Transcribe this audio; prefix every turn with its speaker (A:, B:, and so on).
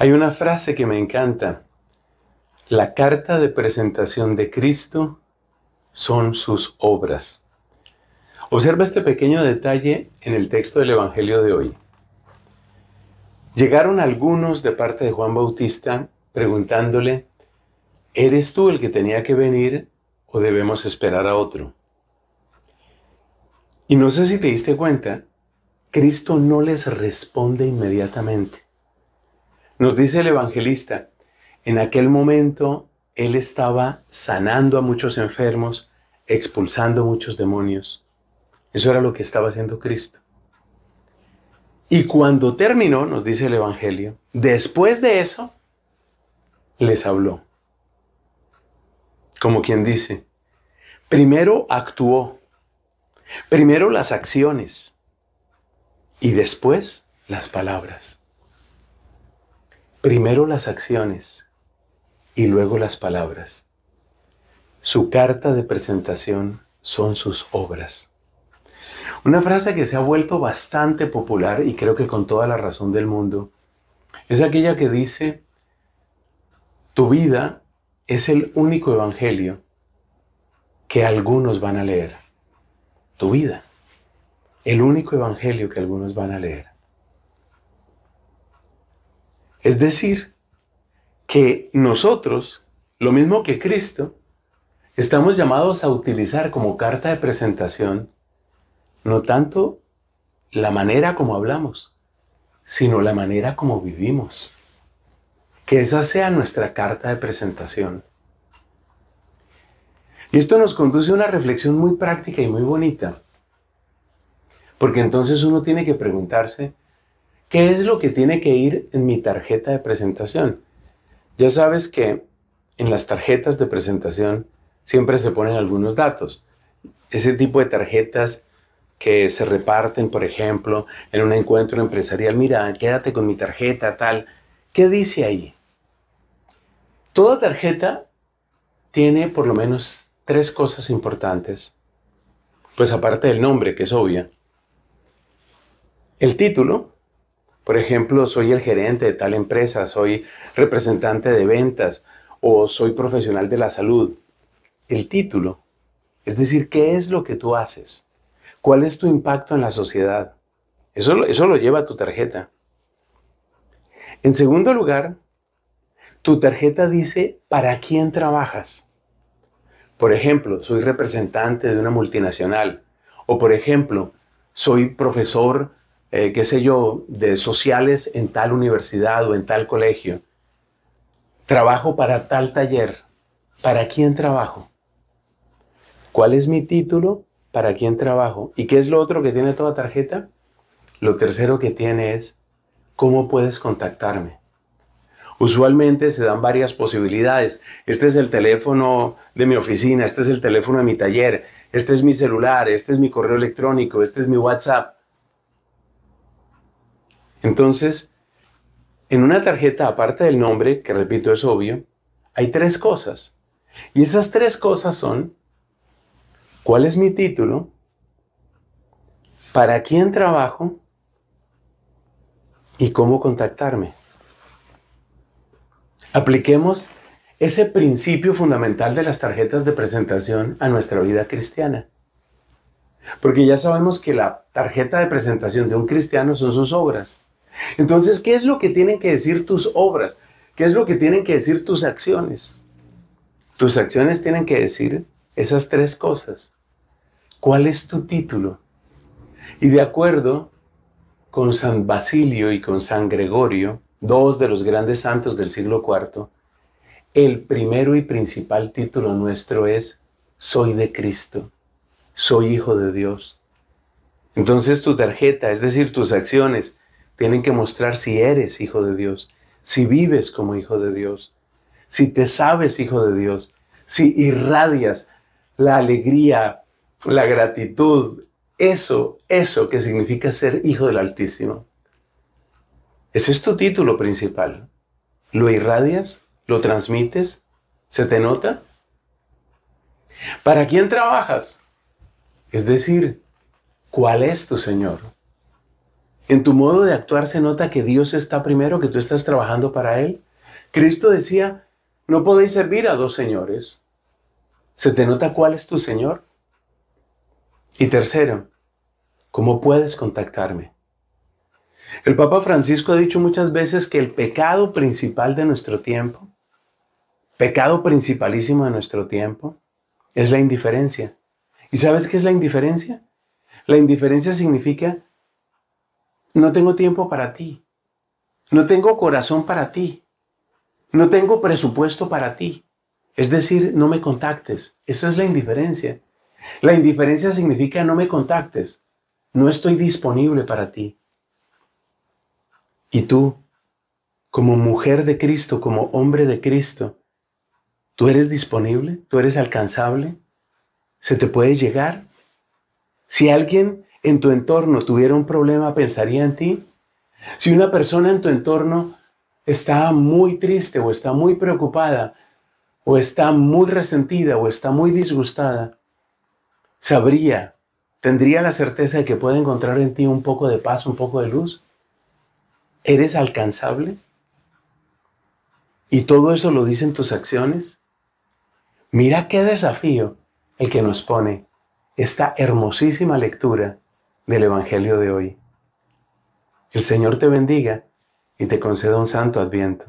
A: Hay una frase que me encanta. La carta de presentación de Cristo son sus obras. Observa este pequeño detalle en el texto del Evangelio de hoy. Llegaron algunos de parte de Juan Bautista preguntándole, ¿eres tú el que tenía que venir o debemos esperar a otro? Y no sé si te diste cuenta, Cristo no les responde inmediatamente. Nos dice el evangelista, en aquel momento Él estaba sanando a muchos enfermos, expulsando muchos demonios. Eso era lo que estaba haciendo Cristo. Y cuando terminó, nos dice el Evangelio, después de eso, les habló. Como quien dice, primero actuó, primero las acciones y después las palabras. Primero las acciones y luego las palabras. Su carta de presentación son sus obras. Una frase que se ha vuelto bastante popular y creo que con toda la razón del mundo es aquella que dice, tu vida es el único evangelio que algunos van a leer. Tu vida, el único evangelio que algunos van a leer. Es decir, que nosotros, lo mismo que Cristo, estamos llamados a utilizar como carta de presentación no tanto la manera como hablamos, sino la manera como vivimos. Que esa sea nuestra carta de presentación. Y esto nos conduce a una reflexión muy práctica y muy bonita. Porque entonces uno tiene que preguntarse, ¿qué es lo que tiene que ir en mi tarjeta de presentación? Ya sabes que en las tarjetas de presentación siempre se ponen algunos datos. Ese tipo de tarjetas que se reparten, por ejemplo, en un encuentro empresarial, mira, quédate con mi tarjeta, tal. ¿Qué dice ahí? Toda tarjeta tiene por lo menos tres cosas importantes. Pues aparte del nombre, que es obvia. El título, por ejemplo, soy el gerente de tal empresa, soy representante de ventas o soy profesional de la salud. El título, es decir, ¿qué es lo que tú haces? ¿Cuál es tu impacto en la sociedad? Eso, eso lo lleva tu tarjeta. En segundo lugar, tu tarjeta dice para quién trabajas. Por ejemplo, soy representante de una multinacional. O por ejemplo, soy profesor, eh, qué sé yo, de sociales en tal universidad o en tal colegio. Trabajo para tal taller. ¿Para quién trabajo? ¿Cuál es mi título? para quién trabajo. ¿Y qué es lo otro que tiene toda tarjeta? Lo tercero que tiene es cómo puedes contactarme. Usualmente se dan varias posibilidades. Este es el teléfono de mi oficina, este es el teléfono de mi taller, este es mi celular, este es mi correo electrónico, este es mi WhatsApp. Entonces, en una tarjeta, aparte del nombre, que repito es obvio, hay tres cosas. Y esas tres cosas son ¿Cuál es mi título? ¿Para quién trabajo? ¿Y cómo contactarme? Apliquemos ese principio fundamental de las tarjetas de presentación a nuestra vida cristiana. Porque ya sabemos que la tarjeta de presentación de un cristiano son sus obras. Entonces, ¿qué es lo que tienen que decir tus obras? ¿Qué es lo que tienen que decir tus acciones? Tus acciones tienen que decir esas tres cosas. ¿Cuál es tu título? Y de acuerdo con San Basilio y con San Gregorio, dos de los grandes santos del siglo IV, el primero y principal título nuestro es Soy de Cristo, soy hijo de Dios. Entonces tu tarjeta, es decir, tus acciones, tienen que mostrar si eres hijo de Dios, si vives como hijo de Dios, si te sabes hijo de Dios, si irradias la alegría, la gratitud, eso, eso que significa ser hijo del Altísimo. Ese es tu título principal. ¿Lo irradias? ¿Lo transmites? ¿Se te nota? ¿Para quién trabajas? Es decir, ¿cuál es tu Señor? En tu modo de actuar se nota que Dios está primero, que tú estás trabajando para Él. Cristo decía, no podéis servir a dos señores. ¿Se te nota cuál es tu Señor? Y tercero, ¿cómo puedes contactarme? El Papa Francisco ha dicho muchas veces que el pecado principal de nuestro tiempo, pecado principalísimo de nuestro tiempo, es la indiferencia. ¿Y sabes qué es la indiferencia? La indiferencia significa, no tengo tiempo para ti, no tengo corazón para ti, no tengo presupuesto para ti. Es decir, no me contactes. Eso es la indiferencia. La indiferencia significa no me contactes, no estoy disponible para ti. Y tú, como mujer de Cristo, como hombre de Cristo, ¿tú eres disponible? ¿Tú eres alcanzable? ¿Se te puede llegar? Si alguien en tu entorno tuviera un problema, ¿pensaría en ti? Si una persona en tu entorno está muy triste o está muy preocupada o está muy resentida o está muy disgustada, sabría, tendría la certeza de que puede encontrar en ti un poco de paz, un poco de luz. ¿Eres alcanzable? ¿Y todo eso lo dicen tus acciones? Mira qué desafío el que nos pone esta hermosísima lectura del Evangelio de hoy. El Señor te bendiga y te conceda un santo adviento.